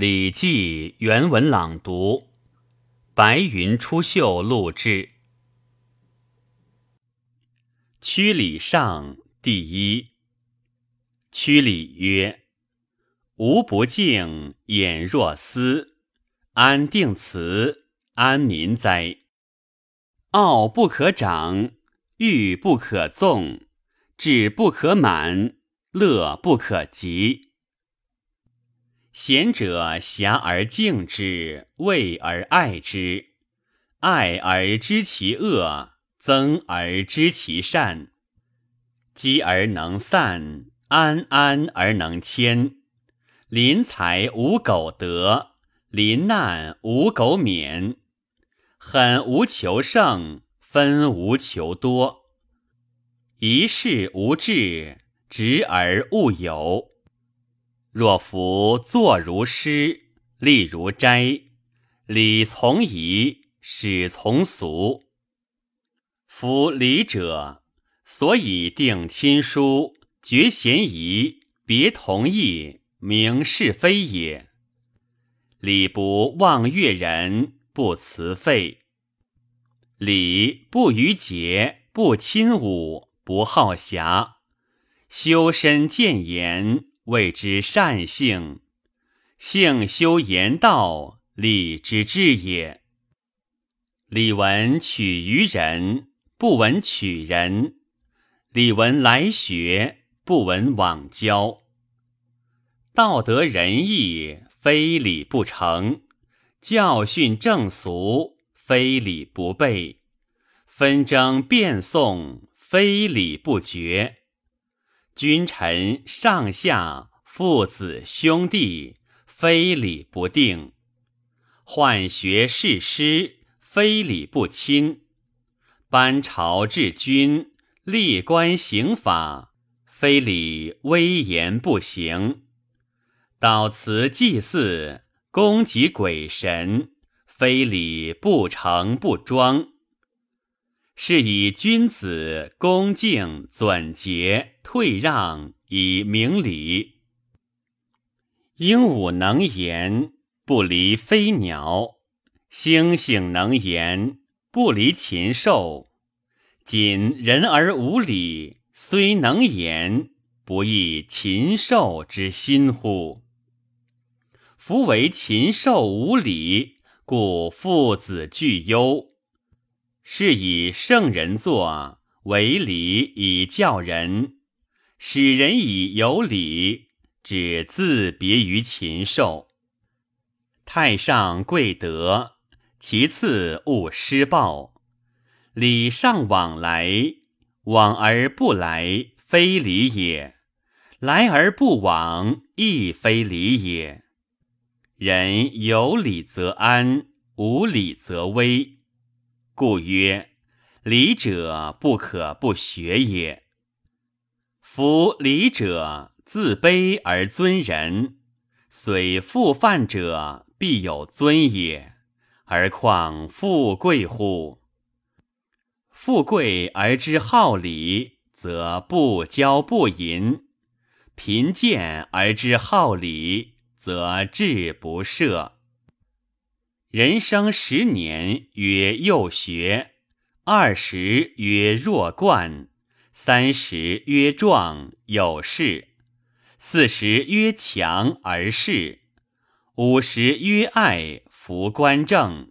礼记原文朗读，白云出岫录制。曲礼上第一。曲礼曰：“吾不敬，眼若思，安定辞，安民哉？傲不可长，欲不可纵，志不可满，乐不可极。”贤者遐而敬之，畏而爱之，爱而知其恶，憎而知其善。积而能散，安安而能迁。临财无苟得，临难无苟免。狠无求胜，分无求多。一事无志，直而务有。若夫坐如师，立如斋，礼从仪，始从俗。夫礼者，所以定亲疏，绝嫌疑，别同义，明是非也。礼不忘悦人，不辞费；礼不逾节，不亲侮，不好侠，修身见言。谓之善性，性修言道，礼之至也。礼文取于人，不闻取人；礼文来学，不闻往交。道德仁义，非礼不成；教训正俗，非礼不备；纷争辩讼，非礼不决。君臣上下父子兄弟，非礼不定；宦学士师，非礼不亲；班朝治君，立官刑法，非礼威严不行；祷辞祭祀，供给鬼神，非礼不成不庄。是以君子恭敬准节退让以明礼。鹦鹉能言，不离飞鸟；猩猩能言，不离禽兽。仅人而无礼，虽能言，不亦禽兽之心乎？夫为禽兽无礼，故父子俱忧。是以圣人作，为礼以教人，使人以有礼，只自别于禽兽。太上贵德，其次勿施暴。礼尚往来，往而不来，非礼也；来而不往，亦非礼也。人有礼则安，无礼则危。故曰：礼者不可不学也。夫礼者，自卑而尊人，虽复犯者，必有尊也。而况富贵乎？富贵而知好礼，则不骄不淫；贫贱而知好礼，则志不赦。人生十年曰幼学，二十曰弱冠，三十曰壮有事，四十曰强而仕，五十曰爱服官正，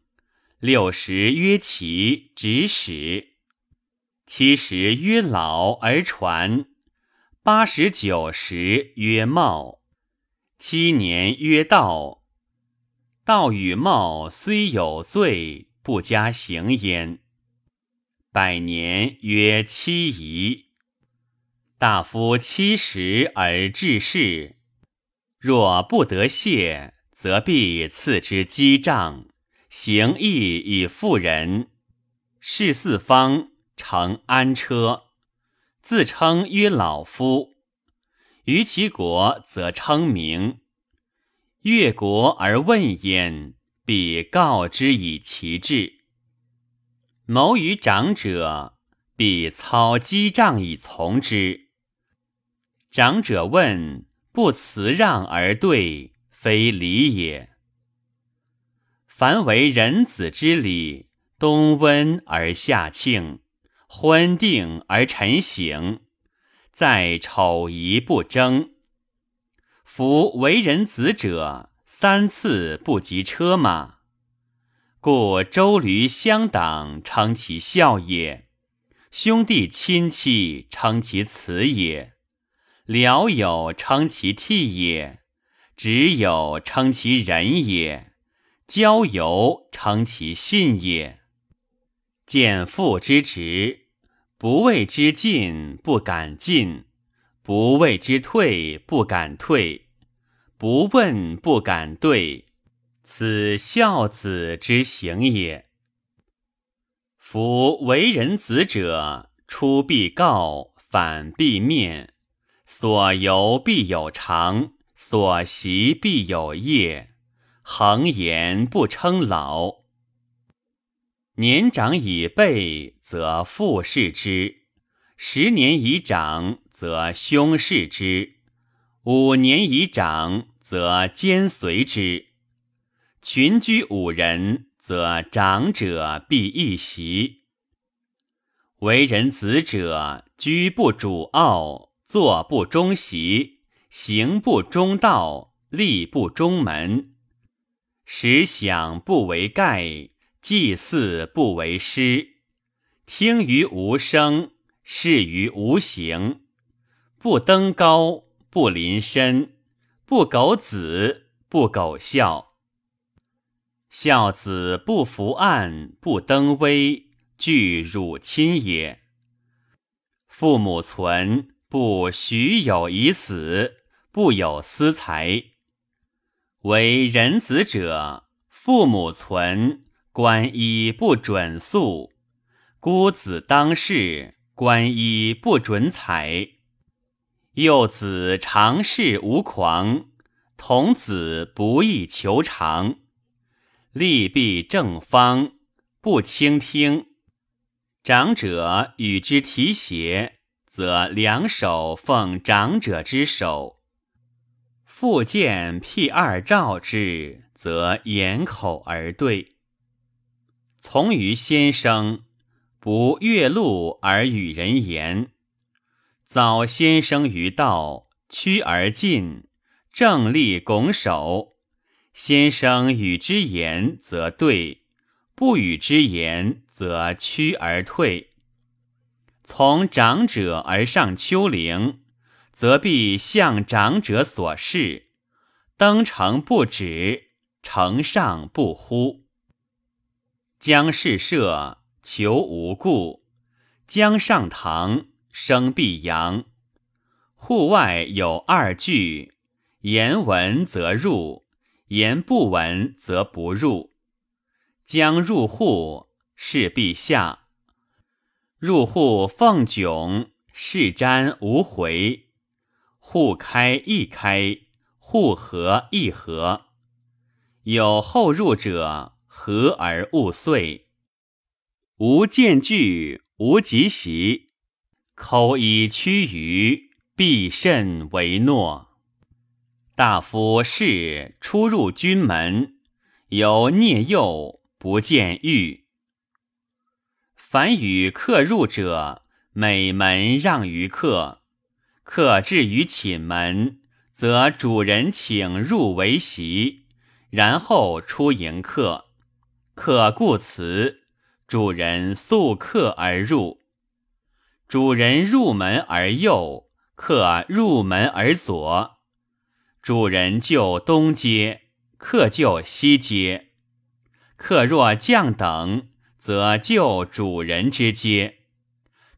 六十曰奇执使，七十曰老而传，八十九十曰茂，七年曰道。道与貌虽有罪，不加行焉。百年曰七夷。大夫七十而治世，若不得谢，则必赐之击杖，行义以富人。事四方，乘安车，自称曰老夫。于其国，则称名。越国而问焉，必告之以其志。谋于长者，必操击杖以从之。长者问，不辞让而对，非礼也。凡为人子之礼，冬温而夏庆，昏定而晨醒，在丑夷不争。夫为人子者，三次不及车马，故周驴乡党，称其孝也；兄弟亲戚，称其慈也；僚友称其悌也；挚友称其仁也；交游称其信也。见父之职，不谓之进，不敢进。不谓之退，不敢退；不问，不敢对。此孝子之行也。夫为人子者，出必告，反必面，所由必有常，所习必有业。恒言不称老。年长以辈，则父事之；十年以长。则兄事之，五年以长，则兼随之。群居五人，则长者必一席。为人子者，居不主傲，坐不中席，行不中道，立不中门。时享不为盖，祭祀不为师，听于无声，视于无形。不登高，不临深，不苟子，不苟孝。孝子不伏案，不登危，惧汝亲也。父母存，不许有以死，不有私财。为人子者，父母存，官衣不准素；孤子当世，官衣不准采。幼子常事无狂，童子不易求长。利弊正方，不倾听。长者与之提携，则两手奉长者之手；复见辟二赵之，则掩口而对。从于先生，不越路而与人言。早先生于道，趋而进，正立拱手。先生与之言，则对；不与之言，则趋而退。从长者而上丘陵，则必向长者所示；登城不止，城上不呼。将事设，求无故；将上堂。生必扬。户外有二句，言闻则入，言不闻则不入。将入户，事必下。入户奉迥，事瞻无回。户开亦开，户合亦合。有后入者，和而勿遂。无见惧，无及习。口以屈于，必慎为诺。大夫士出入军门，有聂右，不见欲。凡与客入者，每门让于客。客至于寝门，则主人请入为席，然后出迎客。客故辞，主人速客而入。主人入门而右，客入门而左。主人就东街，客就西街。客若降等，则就主人之街。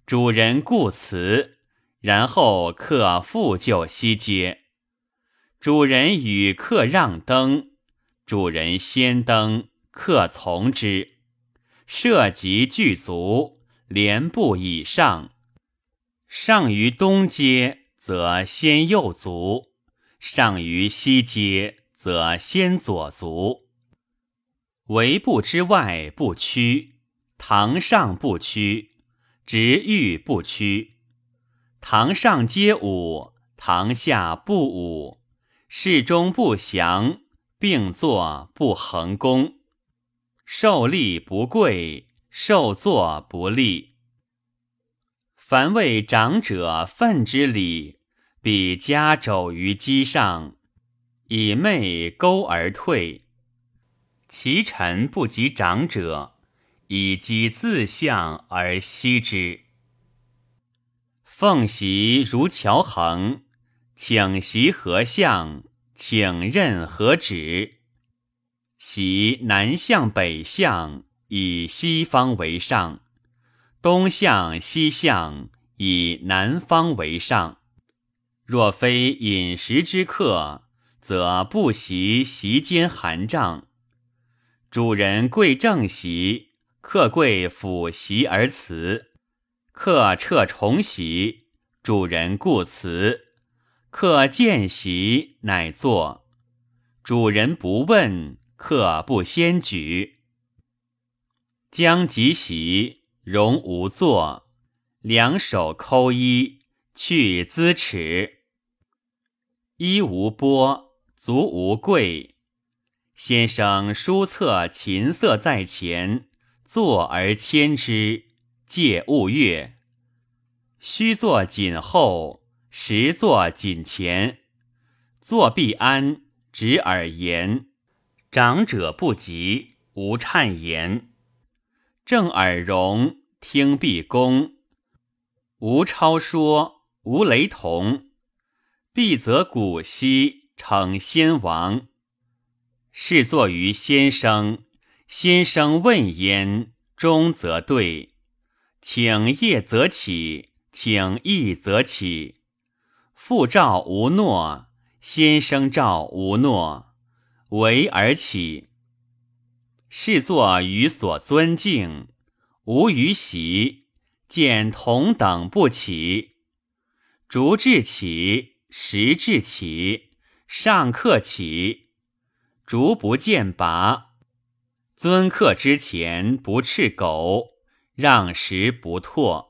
主人故辞，然后客复就西街。主人与客让登，主人先登，客从之。涉及具足，连步以上。上于东阶，则先右足；上于西阶，则先左足。围步之外不屈，堂上不屈，直欲不屈。堂上皆舞，堂下不舞。室中不祥，并坐不恒功，受利不贵，受作不利。凡为长者愤之礼，彼加肘于机上，以媚钩而退。其臣不及长者，以机自相而息之。奉席如乔衡。请袭何相？请任何旨？袭南向北向，以西方为上；东向西向，以南方为上。若非饮食之客，则不习席间寒帐。主人贵正席，客贵俯席而辞；客撤重席，主人故辞。客见席，乃坐；主人不问，客不先举。将及席，容无坐，两手抠衣，去姿耻。衣无波，足无贵。先生书册琴瑟在前，坐而牵之，戒勿越。须坐谨后。实坐谨前，坐必安，直耳言。长者不及，无颤言。正耳容，听必恭。无超说，无雷同。必则古稀，称先王。是坐于先生，先生问焉，终则对。请夜则起，请义则起。父召无诺，先生召无诺，唯而起。是作于所尊敬，无于席，见同等不起。逐至起，时至起，上客起，逐不见拔。尊客之前不斥狗，让食不唾。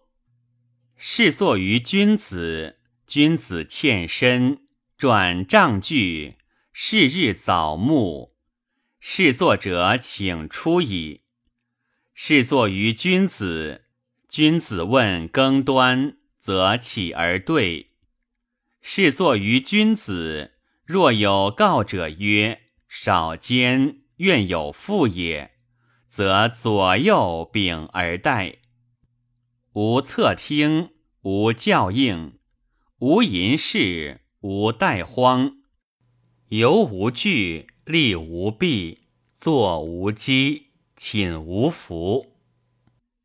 是作于君子。君子欠身，转帐具，是日早暮。是作者请出矣。是作于君子，君子问更端，则起而对。是作于君子，若有告者曰：“少间，愿有父也。”则左右秉而待。无侧听，无教应。无吟事，无待荒，游无惧，立无弊，坐无机，寝无福，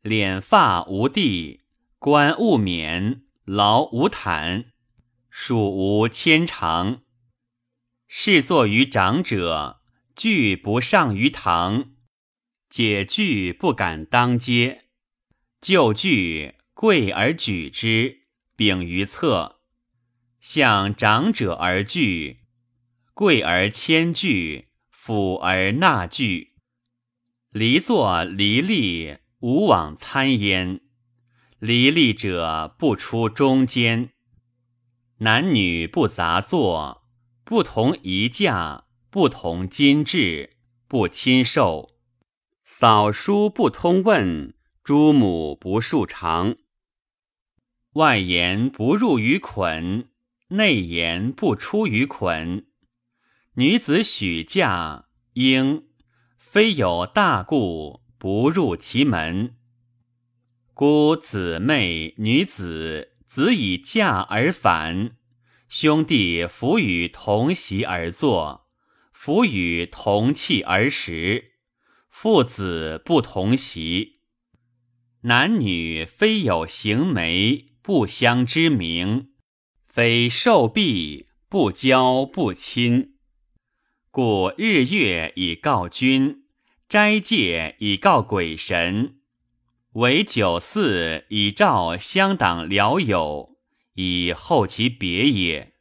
敛发无地，冠勿免，劳无坦，属无牵长。是坐于长者，惧不上于堂，解惧不敢当阶，就惧贵而举之，秉于侧。向长者而惧，贵而谦惧，俯而纳惧。离坐离立，无往参焉。离立者不出中间。男女不杂坐，不同仪架，不同金质，不亲受。扫书不通问，诸母不述长。外言不入于捆。内言不出于捆，女子许嫁，应非有大故不入其门。姑姊妹女子子以嫁而返，兄弟弗与同席而坐，弗与同器而食，父子不同席。男女非有行媒，不相知名。非受币不交不亲，故日月以告君，斋戒以告鬼神，为酒肆以召乡党僚友，以后其别也。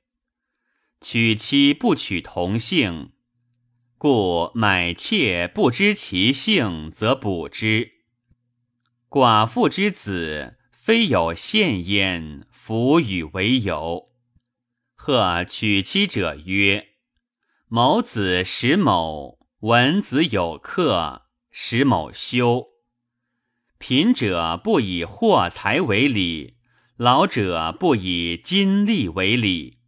娶妻不娶同姓，故买妾不知其姓，则补之。寡妇之子，非有献焉。弗与为友，贺娶妻者曰：“某子使某，闻子有客，使某休。贫者不以货财为礼，老者不以金利为礼。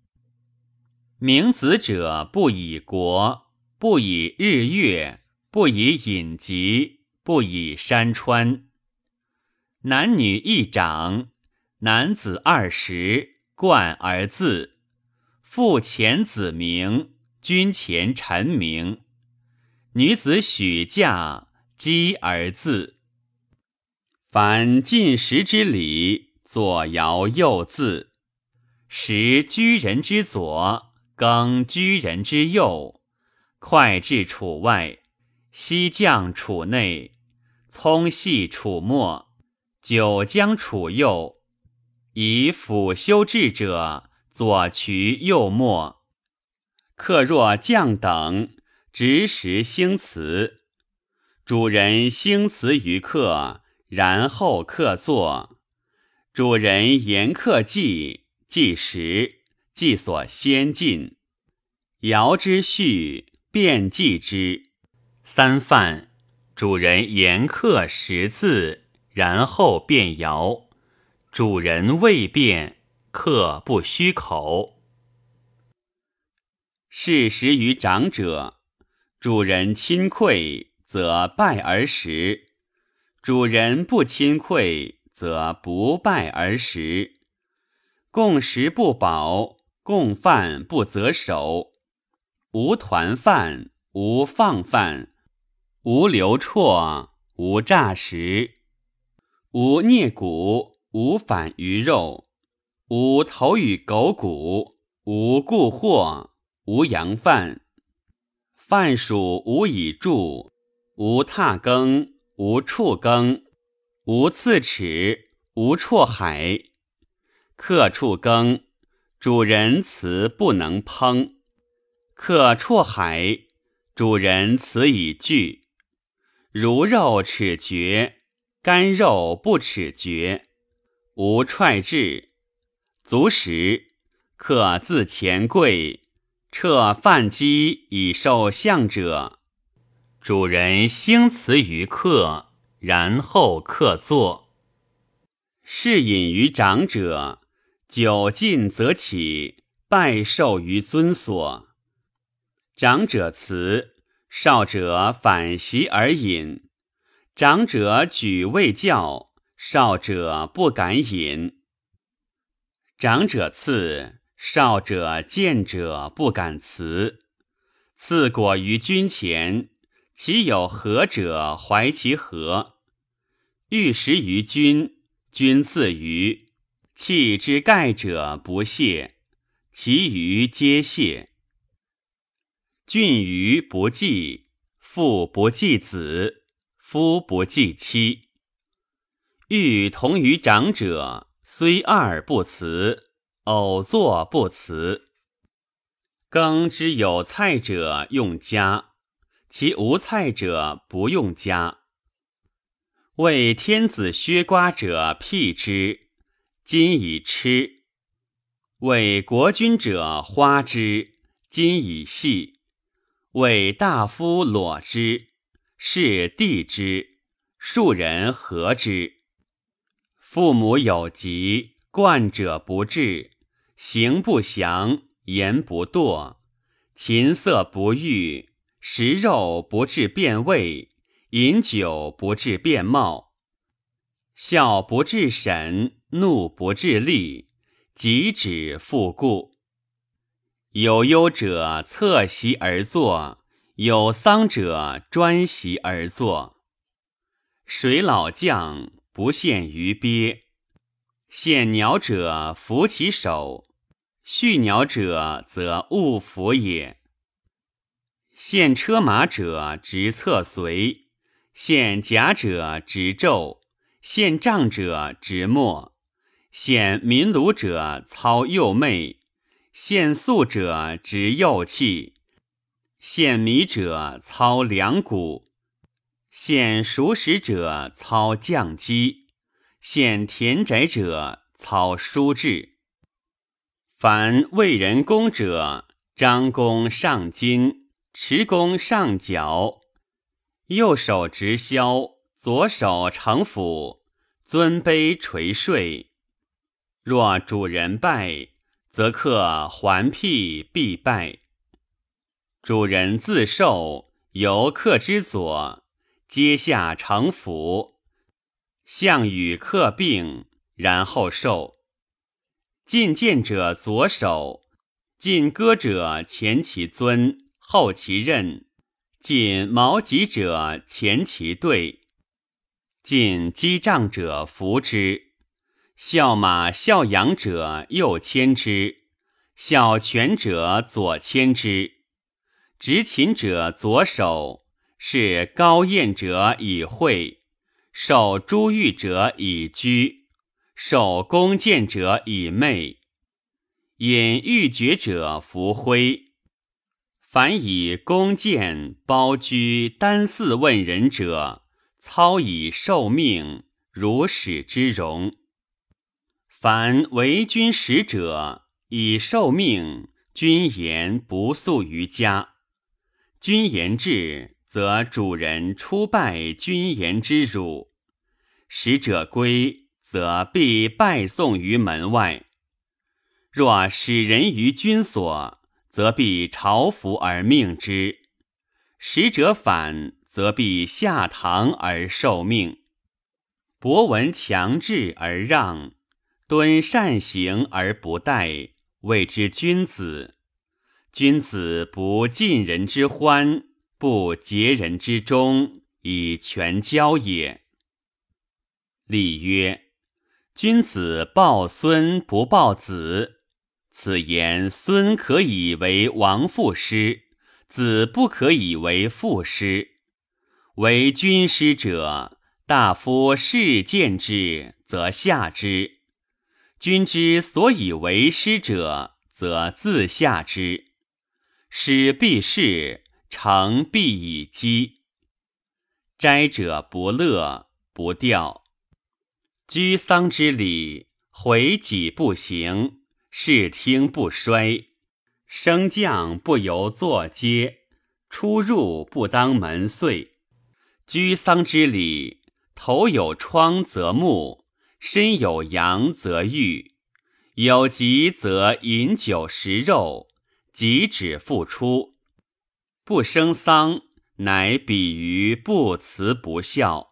明子者不以国，不以日月，不以隐疾，不以山川。男女一长，男子二十，冠而自，父前子名。君前臣名，女子许嫁，姬而自。凡进食之礼，左摇右自。食居人之左，羹居人之右。筷至楚外，西将楚内，葱细楚末，酒将楚右。以辅修治者，左渠右末。客若将等，执时兴辞。主人兴辞于客，然后客坐。主人言客计，计时，计所先进。尧之序，便计之。三饭，主人言客十字，然后便肴。主人未变，客不虚口。事时于长者，主人亲馈，则拜而食；主人不亲馈，则不拜而食。共食不饱，共饭不择手。无团饭，无放饭，无流绰，无诈食，无啮骨，无反鱼肉，无投与狗骨，无故货。无阳饭，饭属无以助，无踏羹，无处羹，无刺齿，无辍海。客处羹，主人辞不能烹；客辍海，主人辞以拒。如肉齿绝，干肉不齿绝。无踹至，足食，客自前贵。撤饭饥以受相者，主人兴辞于客，然后客坐。是饮于长者，酒尽则起，拜受于尊所。长者辞，少者反席而饮。长者举未教，少者不敢饮。长者赐。少者见者不敢辞，赐果于君前，其有何者怀其何？欲食于君，君赐于弃之盖者不谢，其余皆谢。郡于不祭，父不祭子，夫不祭妻。欲同于长者，虽二不辞。偶作不辞，耕之有菜者用加，其无菜者不用加。为天子削瓜者辟之，今已吃；为国君者花之，今已系；为大夫裸之，是地之，庶人和之。父母有疾，冠者不治。行不祥，言不惰，琴瑟不欲，食肉不致变味，饮酒不致变貌，笑不致神，怒不致厉，即止复故。有忧者侧席而坐，有丧者专席而坐。水老将不陷于鳖，陷鸟者扶其手。畜鸟者，则勿伏也。现车马者，执侧随；现甲者，执胄；现杖者，执墨；现民虏者，操右袂；现粟者，执右器；现米者，操两股；现熟食者，操酱鸡；现田宅者，操书志。凡为人公者，张弓上金，持弓上角，右手执箫，左手承斧，尊卑垂睡。若主人拜，则客还辟必拜。主人自受，由客之左，阶下承斧，项与客并，然后受。进谏者左手，进歌者前其尊，后其任；进矛戟者前其对，进击杖者扶之；笑马笑羊者右牵之，笑犬者左牵之；执琴者左手，是高宴者以会，受珠玉者以居。受弓箭者以媚，引玉绝者服灰。凡以弓箭包居单四问人者，操以受命，如使之容。凡为君使者，以受命，君言不诉于家。君言至，则主人出拜君言之辱。使者归。则必拜送于门外。若使人于君所，则必朝服而命之；使者反，则必下堂而受命。博闻强志而让，敦善行而不殆，谓之君子。君子不尽人之欢，不竭人之忠，以全交也。礼曰。君子抱孙不抱子，此言孙可以为王父师，子不可以为父师。为君师者，大夫视见之，则下之；君之所以为师者，则自下之。师必事，成必以积。斋者不乐，不调。居丧之礼，回己不行；视听不衰，升降不由坐阶，出入不当门岁。居丧之礼，头有疮则目，身有阳则愈，有疾则饮酒食肉，即止复出。不生丧，乃比于不辞不孝。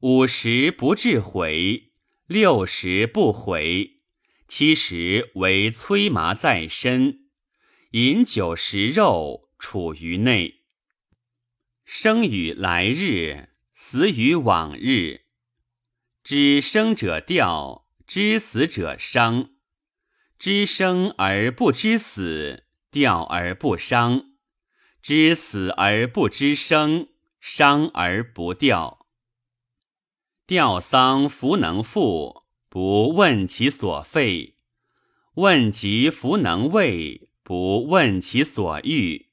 五十不至悔，六十不悔，七十为摧麻在身，饮酒食肉，处于内。生与来日，死与往日。知生者吊，知死者伤。知生而不知死，吊而不伤；知死而不知生，伤而不吊。吊丧弗能复，不问其所废；问及弗能为，不问其所欲；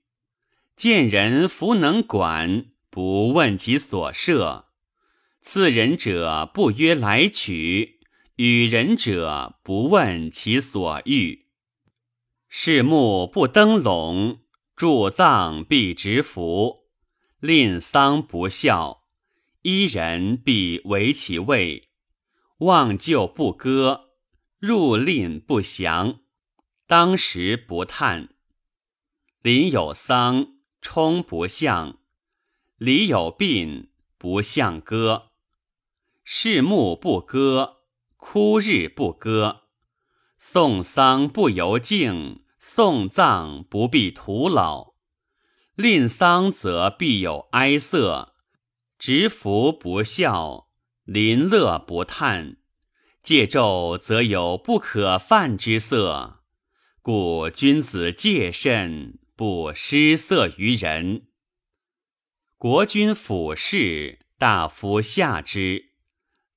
见人弗能管，不问其所设。赐人者不约来取，与人者不问其所欲。视木不登笼，祝葬必执服，吝丧不孝。一人必为其位，忘旧不歌，入吝不祥，当时不叹。邻有丧，冲不向；礼有病，不向歌。事木不歌，哭日不歌。送丧不由敬，送葬不必徒劳。吝丧则必有哀色。执服不孝，临乐不叹，戒纣则有不可犯之色。故君子戒慎，不失色于人。国君俯视，大夫下之；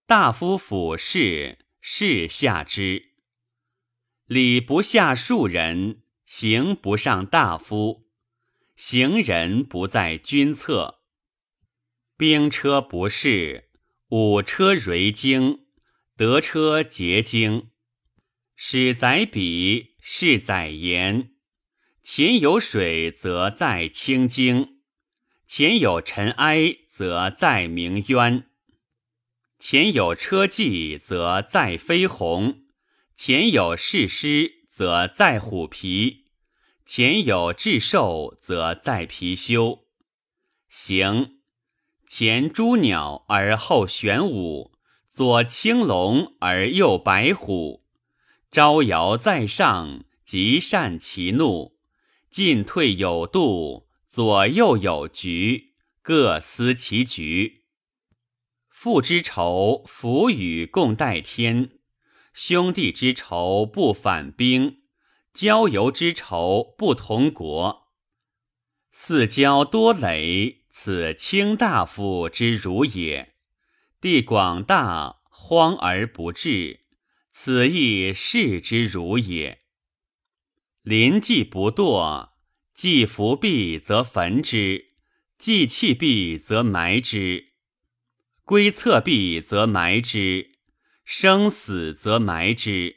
大夫俯视，士下之。礼不下庶人，刑不上大夫，行人不在君侧。兵车不是，五车锐经，德车捷经。使载笔，是载言。前有水则在清京，前有尘埃则在明渊。前有车骑，则在飞鸿；前有士师，则在虎皮；前有雉兽，则在貔貅。行，前朱鸟而后玄武，左青龙而右白虎。招摇在上，极善其怒；进退有度，左右有局，各司其局。父之仇，福与共戴天；兄弟之仇，不反兵；交游之仇，不同国。四交多累，此卿大夫之辱也；地广大，荒而不治，此亦士之辱也。临既不堕，既伏壁则焚之，既弃壁则埋之。归侧壁则埋之，生死则埋之。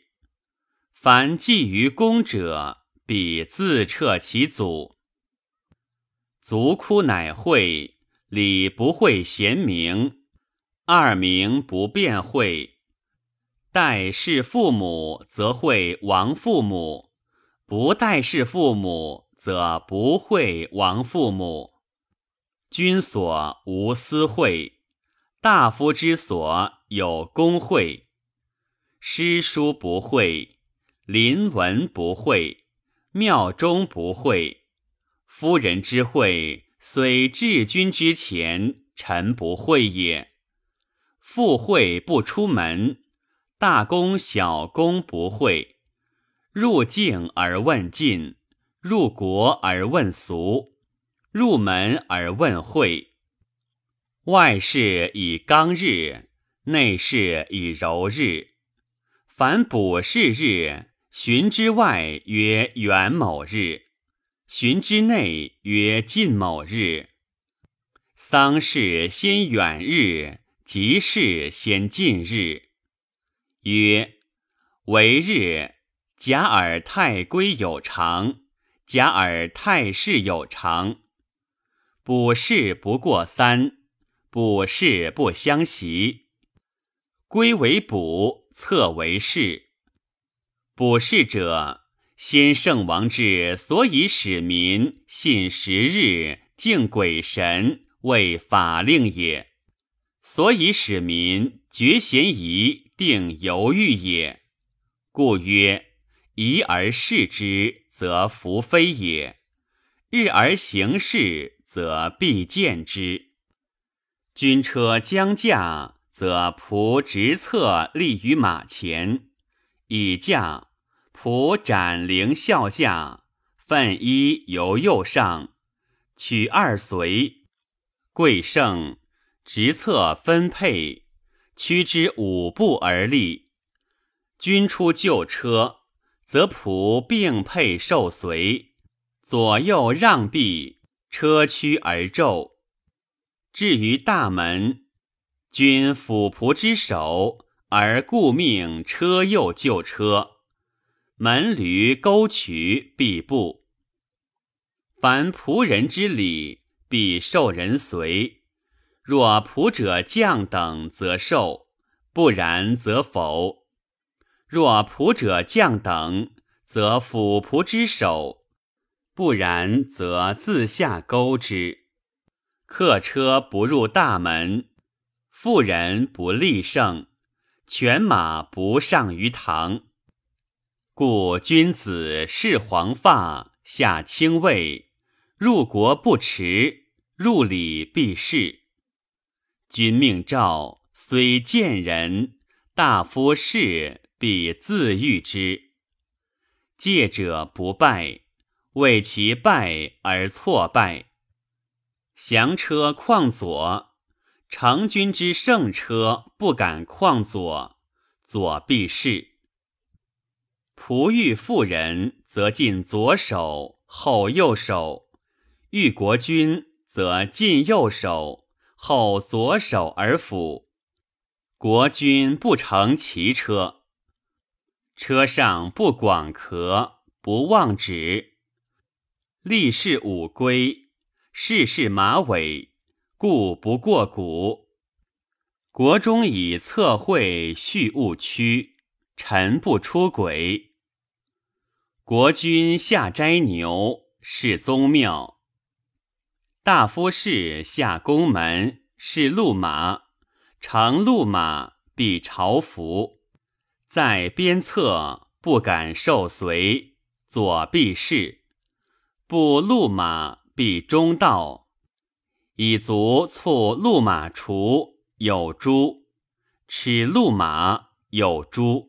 凡寄于公者，必自彻其祖。卒哭乃会，礼不会贤明，二名不辩会。待事父母，则会亡父母；不待事父母，则不会亡父母。君所无私会。大夫之所有公会，诗书不会，临文不会，庙中不会。夫人之会，虽至君之前，臣不会也。复会不出门，大公小公不会。入境而问进，入国而问俗，入门而问会。外事以刚日，内事以柔日。凡卜筮日，旬之外曰元某日，旬之内曰近某日。丧事先远日，吉事先近日。曰：为日，甲尔太归有常，甲尔太岁有常。卜事不过三。卜事不相袭，归为卜，测为筮。卜事者，先圣王之所以使民信时日、敬鬼神为法令也，所以使民绝嫌疑、定犹豫也。故曰：疑而视之，则弗非也；日而行事，则必见之。军车将驾，则仆执策立于马前，以驾。仆斩灵效驾，奋衣由右上，取二随。贵盛，执策分配，驱之五步而立。军出旧车，则仆并配受随，左右让避，车驱而骤。至于大门，君辅仆之首，而故命车右旧车，门驴沟渠必步。凡仆人之礼，必受人随。若仆者将等，则受；不然，则否。若仆者将等，则辅仆之首；不然，则自下钩之。客车不入大门，妇人不立胜，犬马不上于堂。故君子视黄发，下清位，入国不迟，入礼必事。君命诏，虽贱人，大夫事必自御之。戒者不拜，为其拜而错拜。降车况左，成军之胜车不敢况左，左必是。仆遇妇人，则进左手，后右手；遇国君，则进右手，后左手而辅。国君不乘其车，车上不广壳，不忘止。立事五规，事事马尾，故不过谷。国中以测绘序务区，臣不出轨。国君下斋牛，是宗庙；大夫士下宫门，是路马。乘路马，必朝服，在边侧不敢受随，左必侍。不路马，必中道。以足促路马，除有诛；耻路马，有诛。